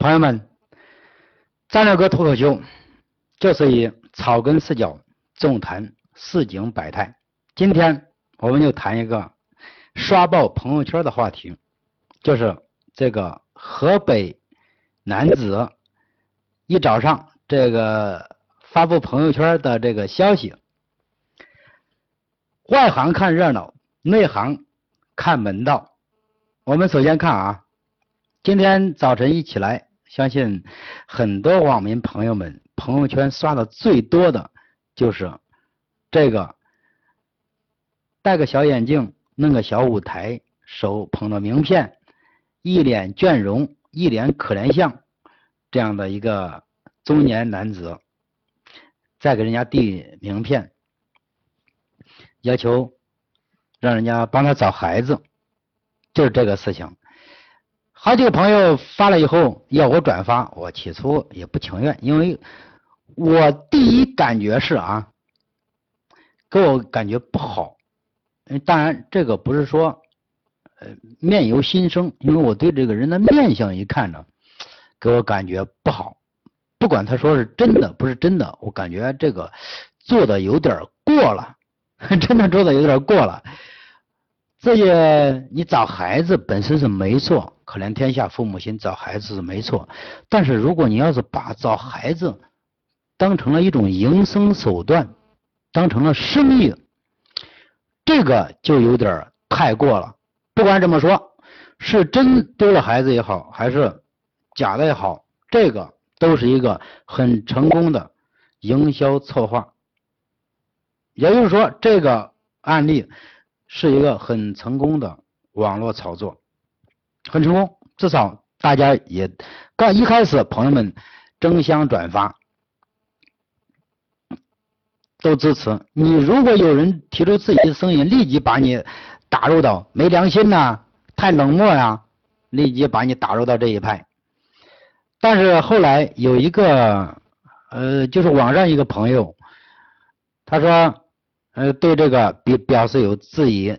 朋友们，张六哥脱口秀就是以草根视角纵谈市井百态。今天我们就谈一个刷爆朋友圈的话题，就是这个河北男子一早上这个发布朋友圈的这个消息，外行看热闹，内行看门道。我们首先看啊，今天早晨一起来。相信很多网民朋友们朋友圈刷的最多的就是这个戴个小眼镜，弄个小舞台，手捧着名片，一脸倦容，一脸可怜相这样的一个中年男子，再给人家递名片，要求让人家帮他找孩子，就是这个事情。好几个朋友发了以后要我转发，我起初也不情愿，因为我第一感觉是啊，给我感觉不好。当然这个不是说呃面由心生，因为我对这个人的面相一看呢，给我感觉不好。不管他说是真的不是真的，我感觉这个做的有点过了，真的做的有点过了。这些你找孩子本身是没错，可怜天下父母心，找孩子没错。但是如果你要是把找孩子当成了一种营生手段，当成了生意，这个就有点太过了。不管怎么说，是真丢了孩子也好，还是假的也好，这个都是一个很成功的营销策划。也就是说，这个案例。是一个很成功的网络炒作，很成功，至少大家也刚一开始朋友们争相转发，都支持你。如果有人提出自己的声音，立即把你打入到没良心呐，太冷漠呀，立即把你打入到这一派。但是后来有一个呃，就是网上一个朋友，他说。呃，对这个表表示有质疑。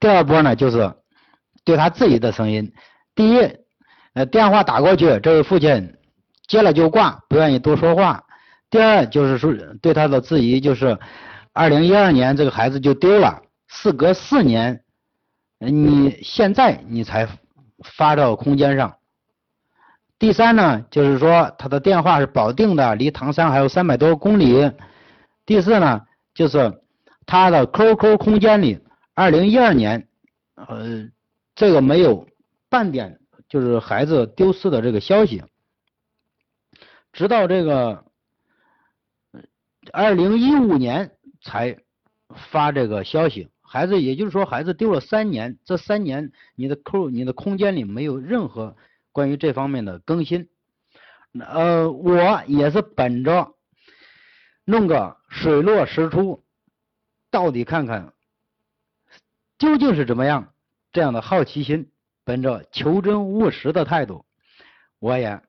第二波呢，就是对他自己的声音。第一，呃，电话打过去，这位父亲接了就挂，不愿意多说话。第二，就是说对他的质疑，就是二零一二年这个孩子就丢了，事隔四年，你现在你才发到空间上。第三呢，就是说他的电话是保定的，离唐山还有三百多公里。第四呢，就是他的 QQ 空间里，二零一二年，呃，这个没有半点就是孩子丢失的这个消息，直到这个二零一五年才发这个消息，孩子也就是说孩子丢了三年，这三年你的 Q 你的空间里没有任何关于这方面的更新，呃，我也是本着。弄个水落石出，到底看看究竟是怎么样？这样的好奇心，本着求真务实的态度，我也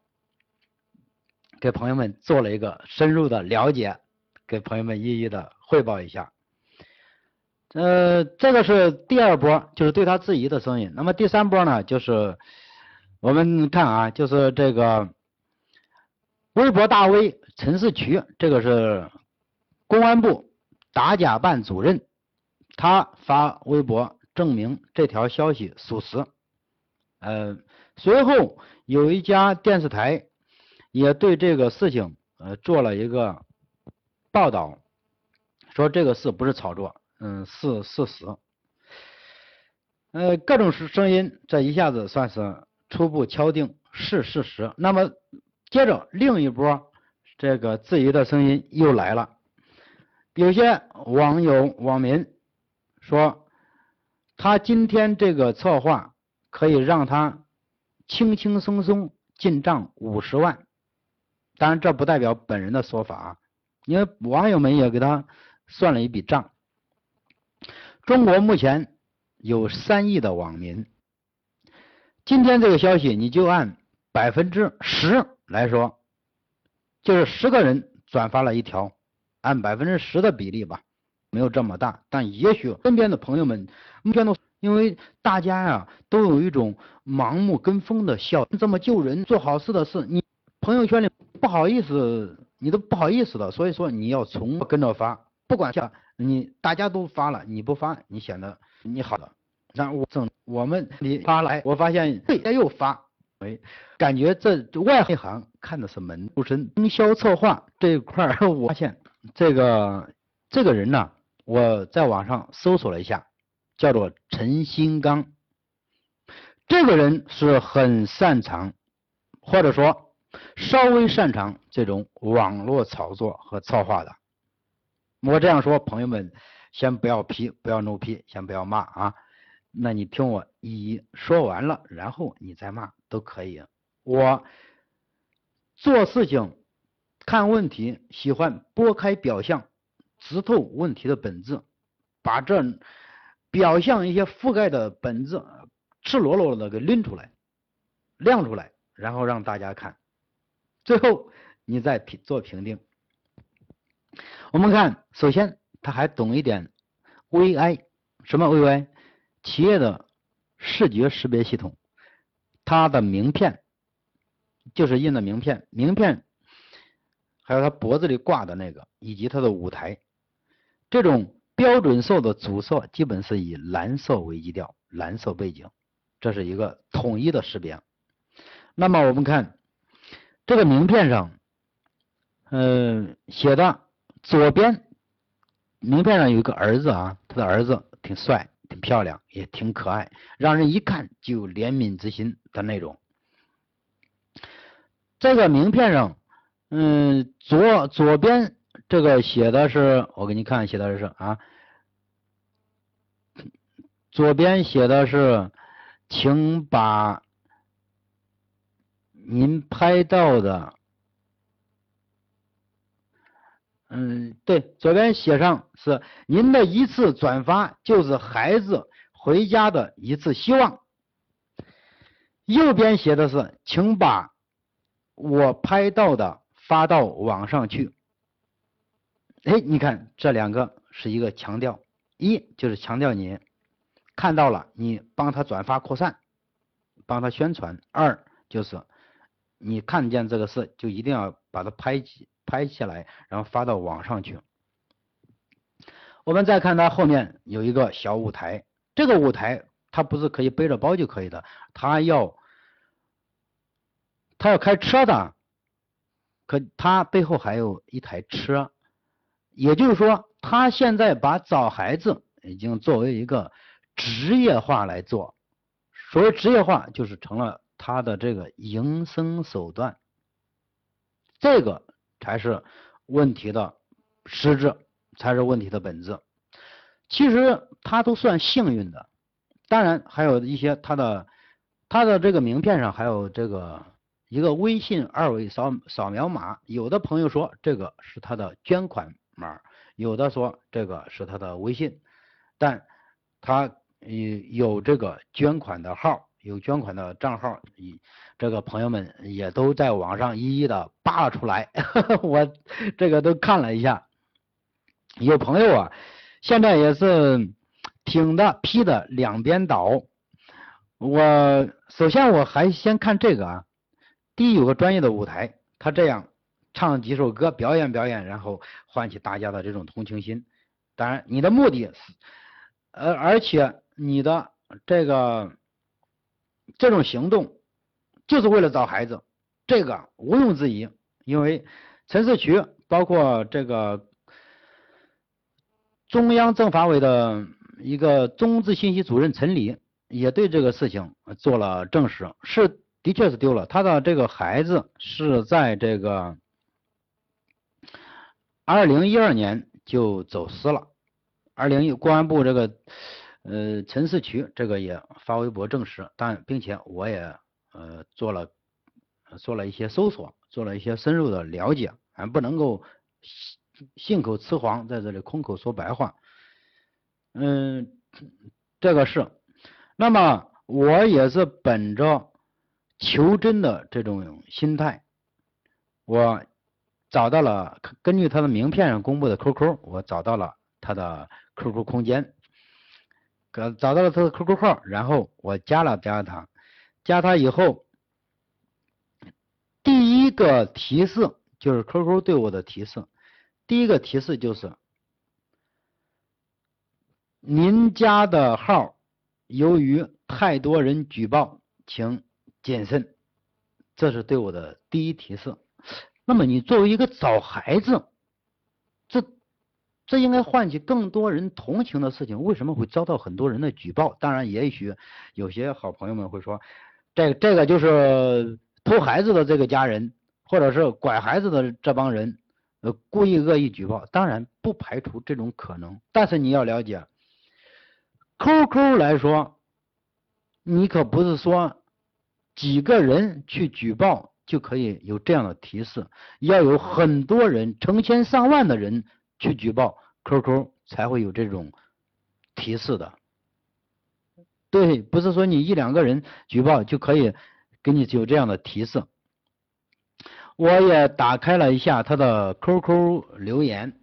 给朋友们做了一个深入的了解，给朋友们一一的汇报一下。呃，这个是第二波，就是对他质疑的声音。那么第三波呢，就是我们看啊，就是这个微博大 V。陈世渠，这个是公安部打假办主任，他发微博证明这条消息属实。呃，随后有一家电视台也对这个事情呃做了一个报道，说这个事不是炒作，嗯，是事实。呃，各种声声音这一下子算是初步敲定是事实。那么接着另一波。这个质疑的声音又来了，有些网友网民说，他今天这个策划可以让他轻轻松松进账五十万，当然这不代表本人的说法啊，因为网友们也给他算了一笔账。中国目前有三亿的网民，今天这个消息你就按百分之十来说。就是十个人转发了一条，按百分之十的比例吧，没有这么大，但也许身边的朋友们目前都因为大家呀都有一种盲目跟风的效，这么救人做好事的事，你朋友圈里不好意思，你都不好意思的，所以说你要从跟着发，不管下你大家都发了，你不发，你显得你好了。然后我正我们你发来，我发现对他又发，哎，感觉这外行看的是门出身，营销策划这一块儿，我发现这个这个人呢，我在网上搜索了一下。叫做陈新刚，这个人是很擅长，或者说稍微擅长这种网络炒作和策划的。我这样说，朋友们先不要批，不要怒批，先不要骂啊。那你听我一一说完了，然后你再骂都可以。我做事情、看问题，喜欢拨开表象，直透问题的本质，把这。表象一些覆盖的本质，赤裸裸的给拎出来，亮出来，然后让大家看，最后你再评做评定。我们看，首先他还懂一点 VI，什么 VI？企业的视觉识别系统，它的名片就是印的名片，名片还有他脖子里挂的那个，以及他的舞台，这种。标准色的主色基本是以蓝色为基调，蓝色背景，这是一个统一的识别。那么我们看这个名片上，嗯，写的左边名片上有一个儿子啊，他的儿子挺帅、挺漂亮，也挺可爱，让人一看就有怜悯之心的那种。这个名片上，嗯，左左边。这个写的是，我给你看，写的是啊，左边写的是，请把您拍到的，嗯，对，左边写上是您的一次转发就是孩子回家的一次希望，右边写的是，请把我拍到的发到网上去。哎，你看这两个是一个强调，一就是强调你看到了，你帮他转发扩散，帮他宣传；二就是你看见这个事，就一定要把它拍起拍起来，然后发到网上去。我们再看它后面有一个小舞台，这个舞台它不是可以背着包就可以的，它要它要开车的，可它背后还有一台车。也就是说，他现在把找孩子已经作为一个职业化来做，所谓职业化，就是成了他的这个营生手段，这个才是问题的实质，才是问题的本质。其实他都算幸运的，当然还有一些他的他的这个名片上还有这个一个微信二维扫扫描码，有的朋友说这个是他的捐款。码有的说这个是他的微信，但他有有这个捐款的号，有捐款的账号，这个朋友们也都在网上一一的扒了出来，我这个都看了一下，有朋友啊，现在也是挺的批的两边倒，我首先我还先看这个啊，第一有个专业的舞台，他这样。唱几首歌，表演表演，然后唤起大家的这种同情心。当然，你的目的，呃，而且你的这个这种行动，就是为了找孩子，这个毋庸置疑。因为陈世渠，包括这个中央政法委的一个中资信息主任陈理，也对这个事情做了证实，是的确是丢了他的这个孩子，是在这个。二零一二年就走私了。二零一公安部这个呃陈世渠这个也发微博证实，但并且我也呃做了做了一些搜索，做了一些深入的了解，俺不能够信口雌黄，在这里空口说白话。嗯，这个是。那么我也是本着求真的这种心态，我。找到了，根据他的名片上公布的 QQ，我找到了他的 QQ 空间。找找到了他的 QQ 号，然后我加了加他，加他以后，第一个提示就是 QQ 对我的提示，第一个提示就是您加的号由于太多人举报，请谨慎，这是对我的第一提示。那么你作为一个找孩子，这这应该唤起更多人同情的事情，为什么会遭到很多人的举报？当然，也许有些好朋友们会说，这这个就是偷孩子的这个家人，或者是拐孩子的这帮人，呃，故意恶意举报。当然不排除这种可能，但是你要了解，QQ 来说，你可不是说几个人去举报。就可以有这样的提示，要有很多人，成千上万的人去举报 QQ，才会有这种提示的。对，不是说你一两个人举报就可以给你有这样的提示。我也打开了一下他的 QQ 留言，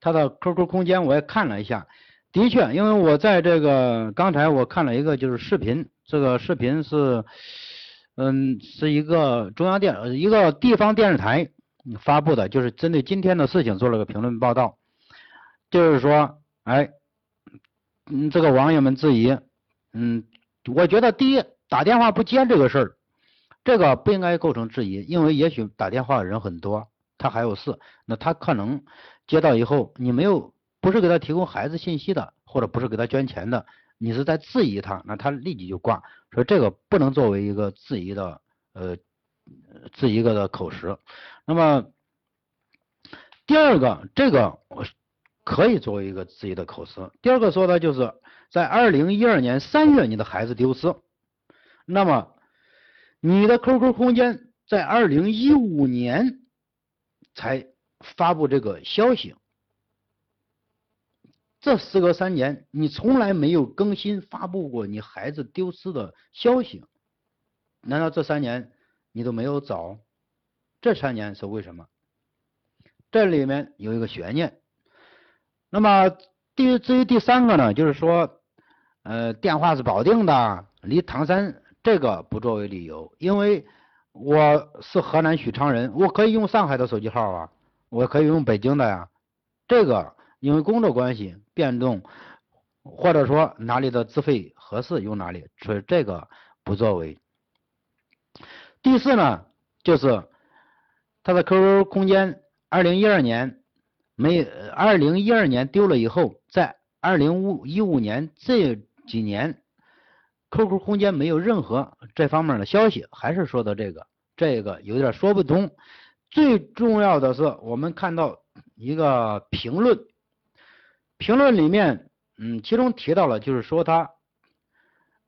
他的 QQ 空间我也看了一下，的确，因为我在这个刚才我看了一个就是视频，这个视频是。嗯，是一个中央电一个地方电视台发布的，就是针对今天的事情做了个评论报道，就是说，哎，嗯，这个网友们质疑，嗯，我觉得第一打电话不接这个事儿，这个不应该构成质疑，因为也许打电话的人很多，他还有事，那他可能接到以后，你没有不是给他提供孩子信息的，或者不是给他捐钱的。你是在质疑他，那他立即就挂，说这个不能作为一个质疑的呃质疑个的口实。那么第二个，这个我可以作为一个质疑的口实。第二个说的就是在二零一二年三月你的孩子丢失，那么你的 QQ 空间在二零一五年才发布这个消息。这时隔三年，你从来没有更新发布过你孩子丢失的消息，难道这三年你都没有找？这三年是为什么？这里面有一个悬念。那么第至于第三个呢，就是说，呃，电话是保定的，离唐山这个不作为理由，因为我是河南许昌人，我可以用上海的手机号啊，我可以用北京的呀，这个。因为工作关系变动，或者说哪里的资费合适用哪里，所以这个不作为。第四呢，就是他的 QQ 空间，二零一二年没，二零一二年丢了以后，在二零五一五年这几年，QQ 空间没有任何这方面的消息，还是说的这个，这个有点说不通。最重要的是，我们看到一个评论。评论里面，嗯，其中提到了，就是说他，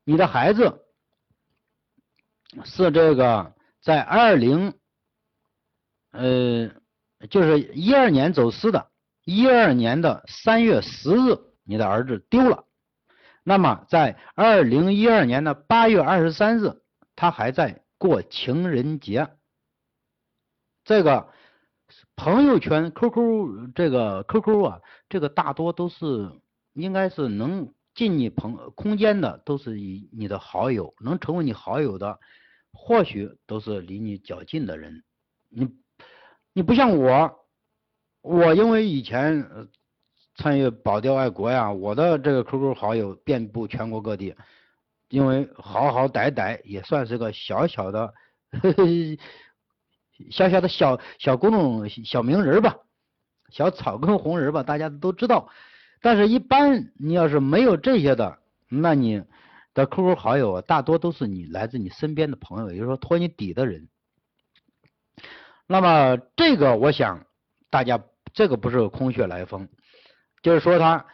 你的孩子是这个在二零，呃，就是一二年走失的，一二年的三月十日，你的儿子丢了。那么在二零一二年的八月二十三日，他还在过情人节。这个。朋友圈 QQ 这个 QQ 啊，这个大多都是应该是能进你朋空间的，都是以你的好友，能成为你好友的，或许都是离你较近的人。你你不像我，我因为以前参与保钓爱国呀，我的这个 QQ 好友遍布全国各地，因为好好歹歹也算是个小小的。呵呵小小的小小公众小名人吧，小草根红人吧，大家都知道。但是，一般你要是没有这些的，那你的 QQ 好友大多都是你来自你身边的朋友，也就是说托你底的人。那么，这个我想大家这个不是空穴来风，就是说他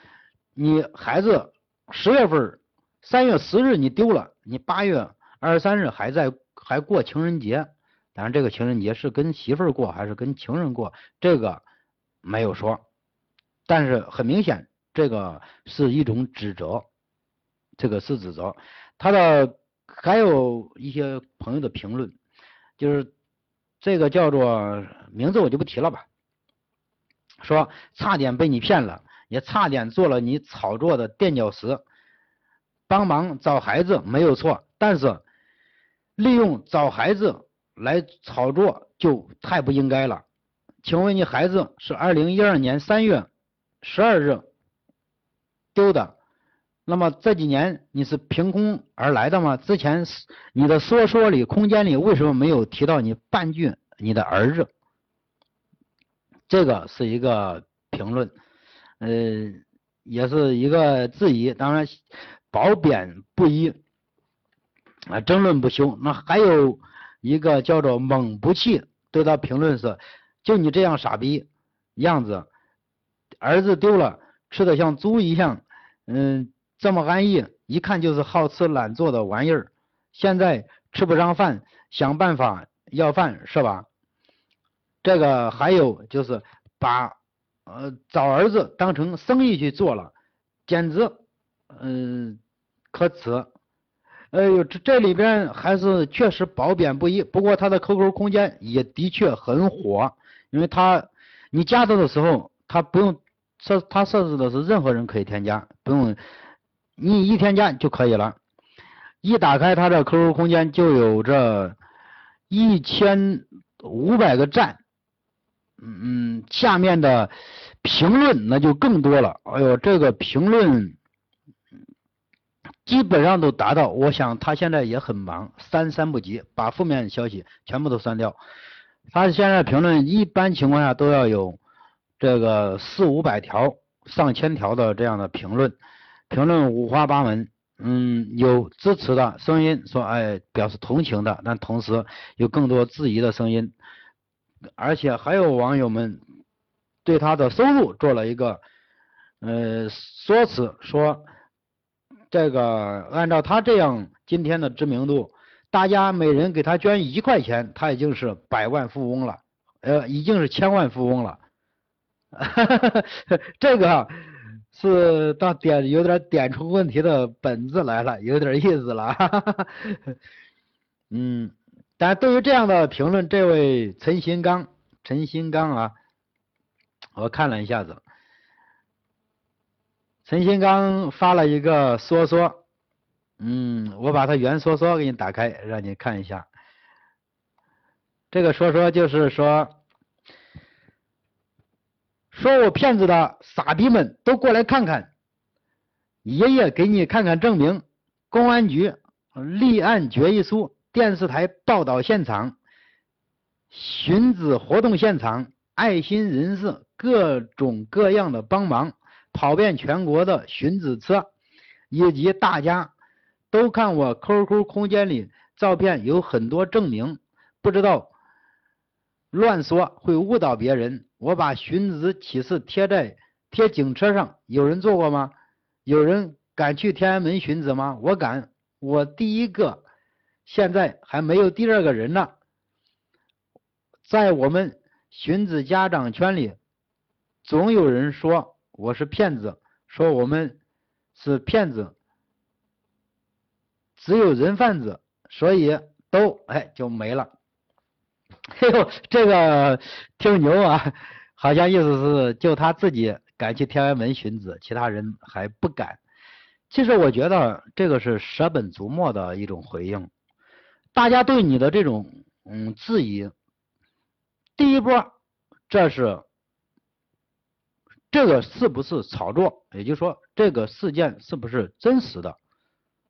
你孩子十月份三月十日你丢了，你八月二十三日还在还过情人节。当然，这个情人节是跟媳妇儿过还是跟情人过，这个没有说。但是很明显，这个是一种指责，这个是指责。他的还有一些朋友的评论，就是这个叫做名字我就不提了吧，说差点被你骗了，也差点做了你炒作的垫脚石。帮忙找孩子没有错，但是利用找孩子来炒作就太不应该了。请问你孩子是二零一二年三月十二日丢的，那么这几年你是凭空而来的吗？之前你的说说里空间里为什么没有提到你半句你的儿子？这个是一个评论，呃，也是一个质疑。当然，褒贬不一，啊，争论不休。那还有一个叫做猛不气，对他评论是：就你这样傻逼样子，儿子丢了，吃的像猪一样，嗯，这么安逸，一看就是好吃懒做的玩意儿。现在吃不上饭，想办法要饭是吧？这个还有就是把呃找儿子当成生意去做了，简直嗯可耻。哎呦，这这里边还是确实褒贬不一。不过他的 QQ 空间也的确很火，因为他你加他的时候，他不用设，他设置的是任何人可以添加，不用你一添加就可以了。一打开他的 QQ 空间，就有着一千五百个赞。嗯下面的评论那就更多了。哎呦，这个评论基本上都达到。我想他现在也很忙，删删不及，把负面消息全部都删掉。他现在评论一般情况下都要有这个四五百条、上千条的这样的评论，评论五花八门。嗯，有支持的声音说，哎，表示同情的，但同时有更多质疑的声音。而且还有网友们对他的收入做了一个呃说辞，说这个按照他这样今天的知名度，大家每人给他捐一块钱，他已经是百万富翁了，呃，已经是千万富翁了。这个是到点有点点出问题的本质来了，有点意思了。嗯。但对于这样的评论，这位陈新刚，陈新刚啊，我看了一下子，陈新刚发了一个说说，嗯，我把他原说说给你打开，让你看一下。这个说说就是说，说我骗子的傻逼们都过来看看，爷爷给你看看证明，公安局立案决议书。电视台报道现场、寻子活动现场、爱心人士各种各样的帮忙，跑遍全国的寻子车，以及大家都看我 QQ 空间里照片，有很多证明。不知道乱说会误导别人。我把寻子启事贴在贴警车上，有人做过吗？有人敢去天安门寻子吗？我敢，我第一个。现在还没有第二个人呢，在我们荀子家长圈里，总有人说我是骗子，说我们是骗子，只有人贩子，所以都哎就没了。哎呦，这个挺牛啊，好像意思是就他自己敢去天安门寻子，其他人还不敢。其实我觉得这个是舍本逐末的一种回应。大家对你的这种嗯质疑，第一波，这是这个是不是炒作？也就是说，这个事件是不是真实的？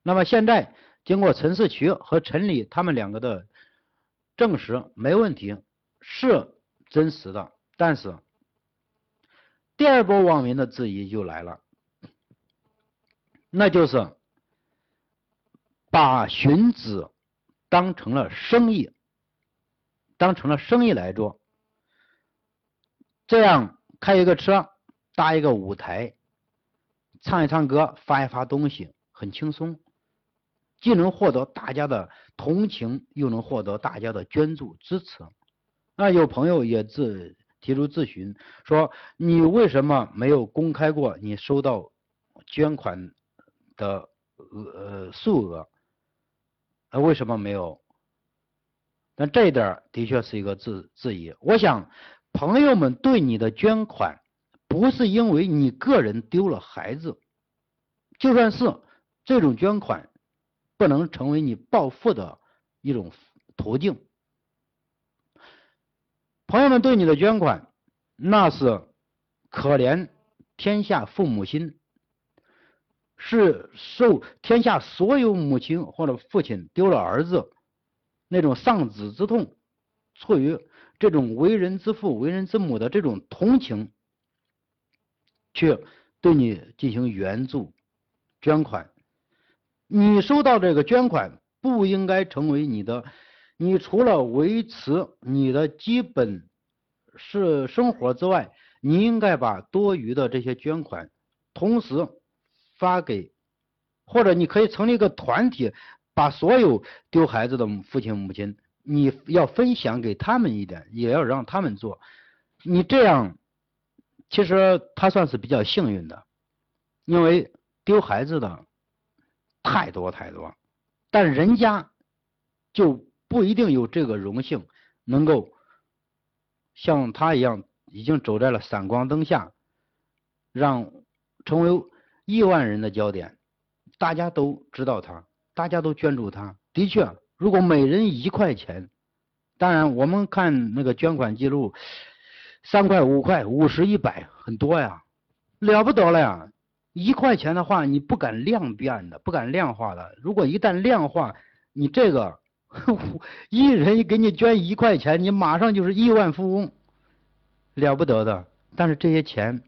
那么现在经过陈世渠和陈李他们两个的证实，没问题，是真实的。但是第二波网民的质疑就来了，那就是把荀子。当成了生意，当成了生意来做，这样开一个车，搭一个舞台，唱一唱歌，发一发东西，很轻松，既能获得大家的同情，又能获得大家的捐助支持。那有朋友也自提出咨询，说你为什么没有公开过你收到捐款的呃数额？那为什么没有？那这一点的确是一个质质疑。我想，朋友们对你的捐款，不是因为你个人丢了孩子，就算是这种捐款不能成为你暴富的一种途径。朋友们对你的捐款，那是可怜天下父母心，是受天下所有母亲或者父亲丢了儿子那种丧子之痛，出于这种为人之父、为人之母的这种同情。去对你进行援助、捐款，你收到这个捐款不应该成为你的，你除了维持你的基本是生活之外，你应该把多余的这些捐款同时发给，或者你可以成立一个团体，把所有丢孩子的父亲母亲，你要分享给他们一点，也要让他们做，你这样。其实他算是比较幸运的，因为丢孩子的太多太多，但人家就不一定有这个荣幸，能够像他一样，已经走在了闪光灯下，让成为亿万人的焦点，大家都知道他，大家都捐助他。的确，如果每人一块钱，当然我们看那个捐款记录。三块、五块、五十、一百，很多呀，了不得了呀！一块钱的话，你不敢量变的，不敢量化的。如果一旦量化，你这个 一人给你捐一块钱，你马上就是亿万富翁，了不得的。但是这些钱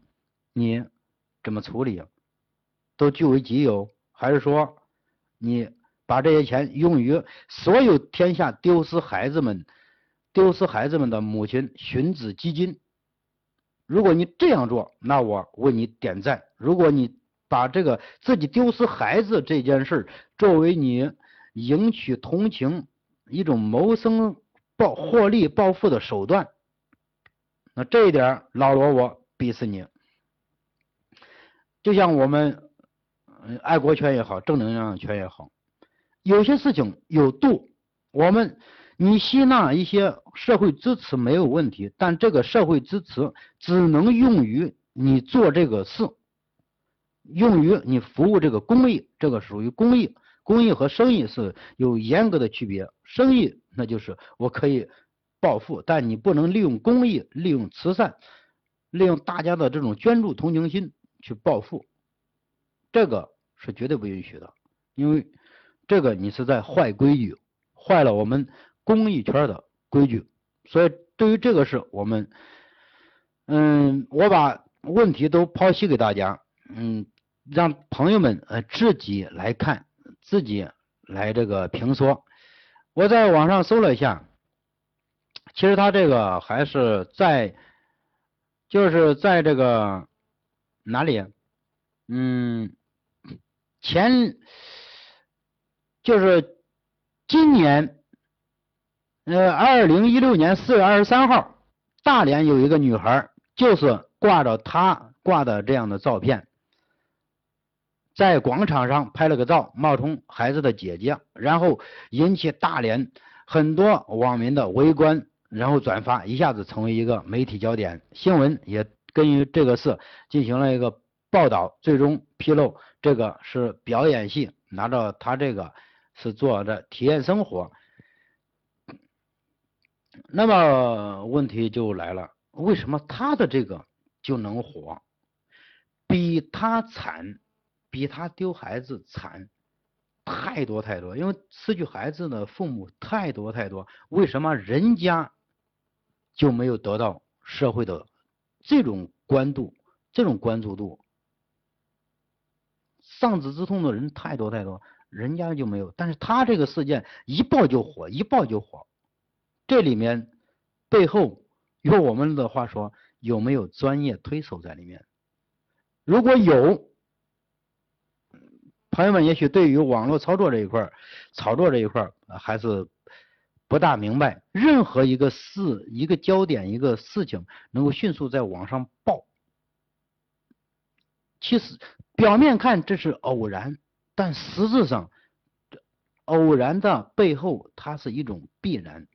你怎么处理？都据为己有，还是说你把这些钱用于所有天下丢失孩子们、丢失孩子们的母亲寻子基金？如果你这样做，那我为你点赞。如果你把这个自己丢失孩子这件事作为你赢取同情、一种谋生、暴获利、暴富的手段，那这一点老罗我鄙视你。就像我们爱国圈也好，正能量圈也好，有些事情有度，我们。你吸纳一些社会支持没有问题，但这个社会支持只能用于你做这个事，用于你服务这个公益，这个属于公益。公益和生意是有严格的区别，生意那就是我可以暴富，但你不能利用公益、利用慈善、利用大家的这种捐助同情心去暴富，这个是绝对不允许的，因为这个你是在坏规矩，坏了我们。公益圈的规矩，所以对于这个事，我们，嗯，我把问题都剖析给大家，嗯，让朋友们呃自己来看，自己来这个评说。我在网上搜了一下，其实他这个还是在，就是在这个哪里，嗯，前就是今年。呃，二零一六年四月二十三号，大连有一个女孩，就是挂着她挂的这样的照片，在广场上拍了个照，冒充孩子的姐姐，然后引起大连很多网民的围观，然后转发，一下子成为一个媒体焦点。新闻也根据这个事进行了一个报道，最终披露这个是表演系，拿着他这个是做的体验生活。那么问题就来了，为什么他的这个就能火？比他惨，比他丢孩子惨太多太多，因为失去孩子的父母太多太多。为什么人家就没有得到社会的这种关注、这种关注度？丧子之痛的人太多太多，人家就没有。但是他这个事件一爆就火，一爆就火。这里面背后用我们的话说，有没有专业推手在里面？如果有，朋友们也许对于网络操作这一块炒作这一块还是不大明白。任何一个事、一个焦点、一个事情能够迅速在网上爆，其实表面看这是偶然，但实质上偶然的背后，它是一种必然。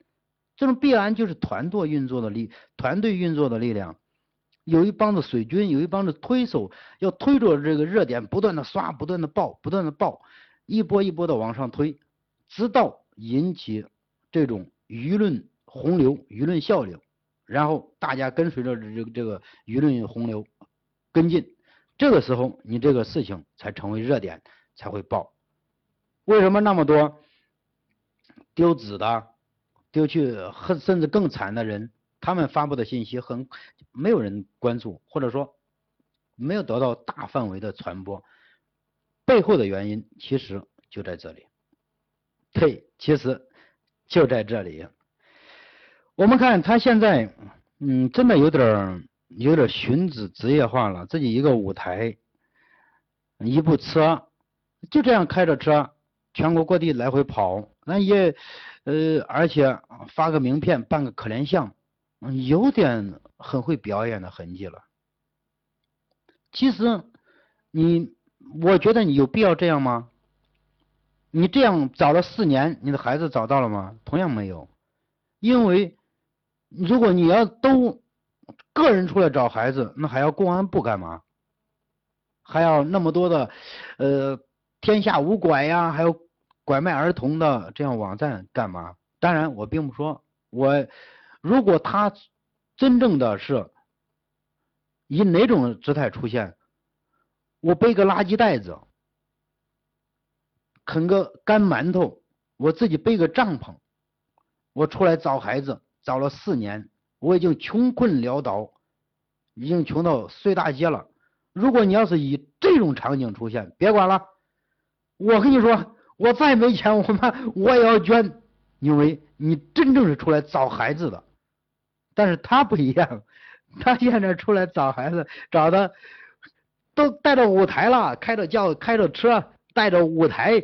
这种必然就是团队运作的力，团队运作的力量。有一帮子水军，有一帮子推手，要推着这个热点不断的刷，不断的爆，不断的爆，一波一波的往上推，直到引起这种舆论洪流、舆论效应，然后大家跟随着这个这个舆论洪流跟进，这个时候你这个事情才成为热点，才会爆。为什么那么多丢子的、丢去甚至更惨的人？他们发布的信息很没有人关注，或者说没有得到大范围的传播，背后的原因其实就在这里。对，其实就在这里。我们看他现在，嗯，真的有点有点寻子职业化了，自己一个舞台，一部车，就这样开着车，全国各地来回跑，那也呃，而且发个名片，办个可怜相。有点很会表演的痕迹了。其实，你，我觉得你有必要这样吗？你这样找了四年，你的孩子找到了吗？同样没有，因为如果你要都个人出来找孩子，那还要公安部干嘛？还要那么多的呃天下无拐呀，还有拐卖儿童的这样网站干嘛？当然，我并不说我。如果他真正的是以哪种姿态出现，我背个垃圾袋子，啃个干馒头，我自己背个帐篷，我出来找孩子，找了四年，我已经穷困潦倒，已经穷到睡大街了。如果你要是以这种场景出现，别管了，我跟你说，我再没钱，我妈我也要捐，因为你真正是出来找孩子的。但是他不一样，他现在出来找孩子，找的都带着舞台了，开着轿，开着车，带着舞台，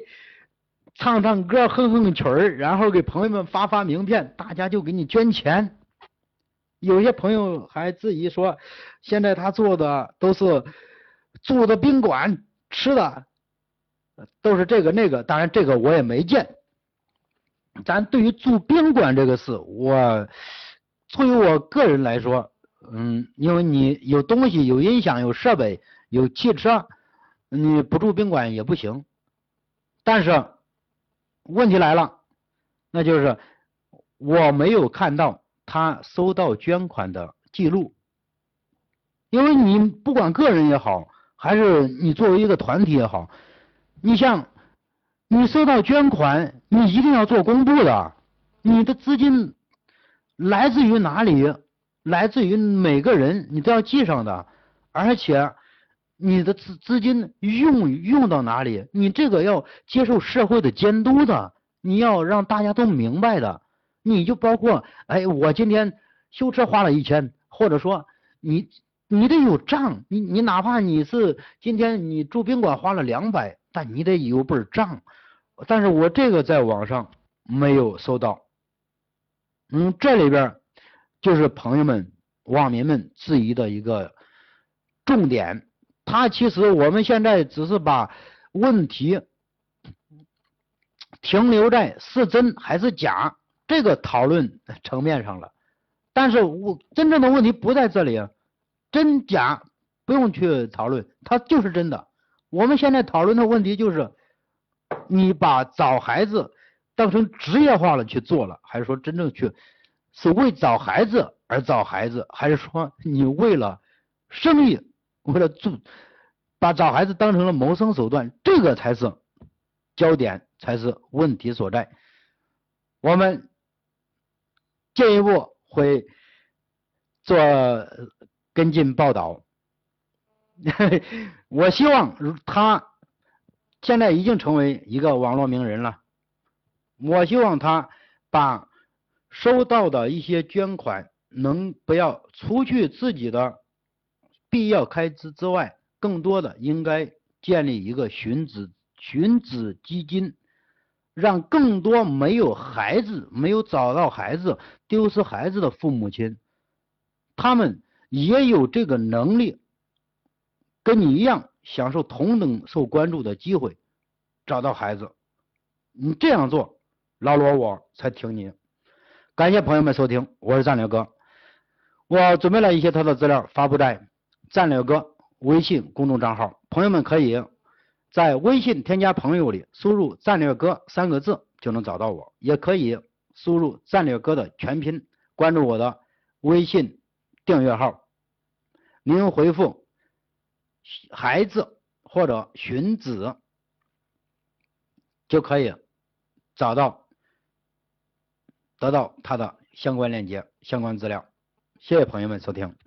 唱唱歌，哼哼曲儿，然后给朋友们发发名片，大家就给你捐钱。有些朋友还质疑说，现在他做的都是住的宾馆，吃的都是这个那个，当然这个我也没见。咱对于住宾馆这个事，我。作为我个人来说，嗯，因为你有东西、有音响、有设备、有汽车，你不住宾馆也不行。但是问题来了，那就是我没有看到他收到捐款的记录。因为你不管个人也好，还是你作为一个团体也好，你像你收到捐款，你一定要做公布的，你的资金。来自于哪里？来自于每个人，你都要记上的。而且，你的资资金用用到哪里，你这个要接受社会的监督的。你要让大家都明白的。你就包括，哎，我今天修车花了一千，或者说你你得有账。你你哪怕你是今天你住宾馆花了两百，但你得有本账。但是我这个在网上没有搜到。嗯，这里边就是朋友们、网民们质疑的一个重点。他其实我们现在只是把问题停留在是真还是假这个讨论层面上了。但是我真正的问题不在这里啊，真假不用去讨论，它就是真的。我们现在讨论的问题就是，你把找孩子。当成职业化了去做了，还是说真正去是为找孩子而找孩子，还是说你为了生意，为了做把找孩子当成了谋生手段，这个才是焦点，才是问题所在。我们进一步会做跟进报道。我希望他现在已经成为一个网络名人了。我希望他把收到的一些捐款能不要除去自己的必要开支之外，更多的应该建立一个寻子寻子基金，让更多没有孩子、没有找到孩子、丢失孩子的父母亲，他们也有这个能力，跟你一样享受同等受关注的机会，找到孩子。你这样做。老罗，我才听你。感谢朋友们收听，我是战略哥。我准备了一些他的资料，发布在战略哥微信公众账号，朋友们可以在微信添加朋友里输入“战略哥”三个字就能找到我，也可以输入“战略哥”的全拼，关注我的微信订阅号。您回复“孩子”或者“寻子”就可以找到得到他的相关链接、相关资料。谢谢朋友们收听。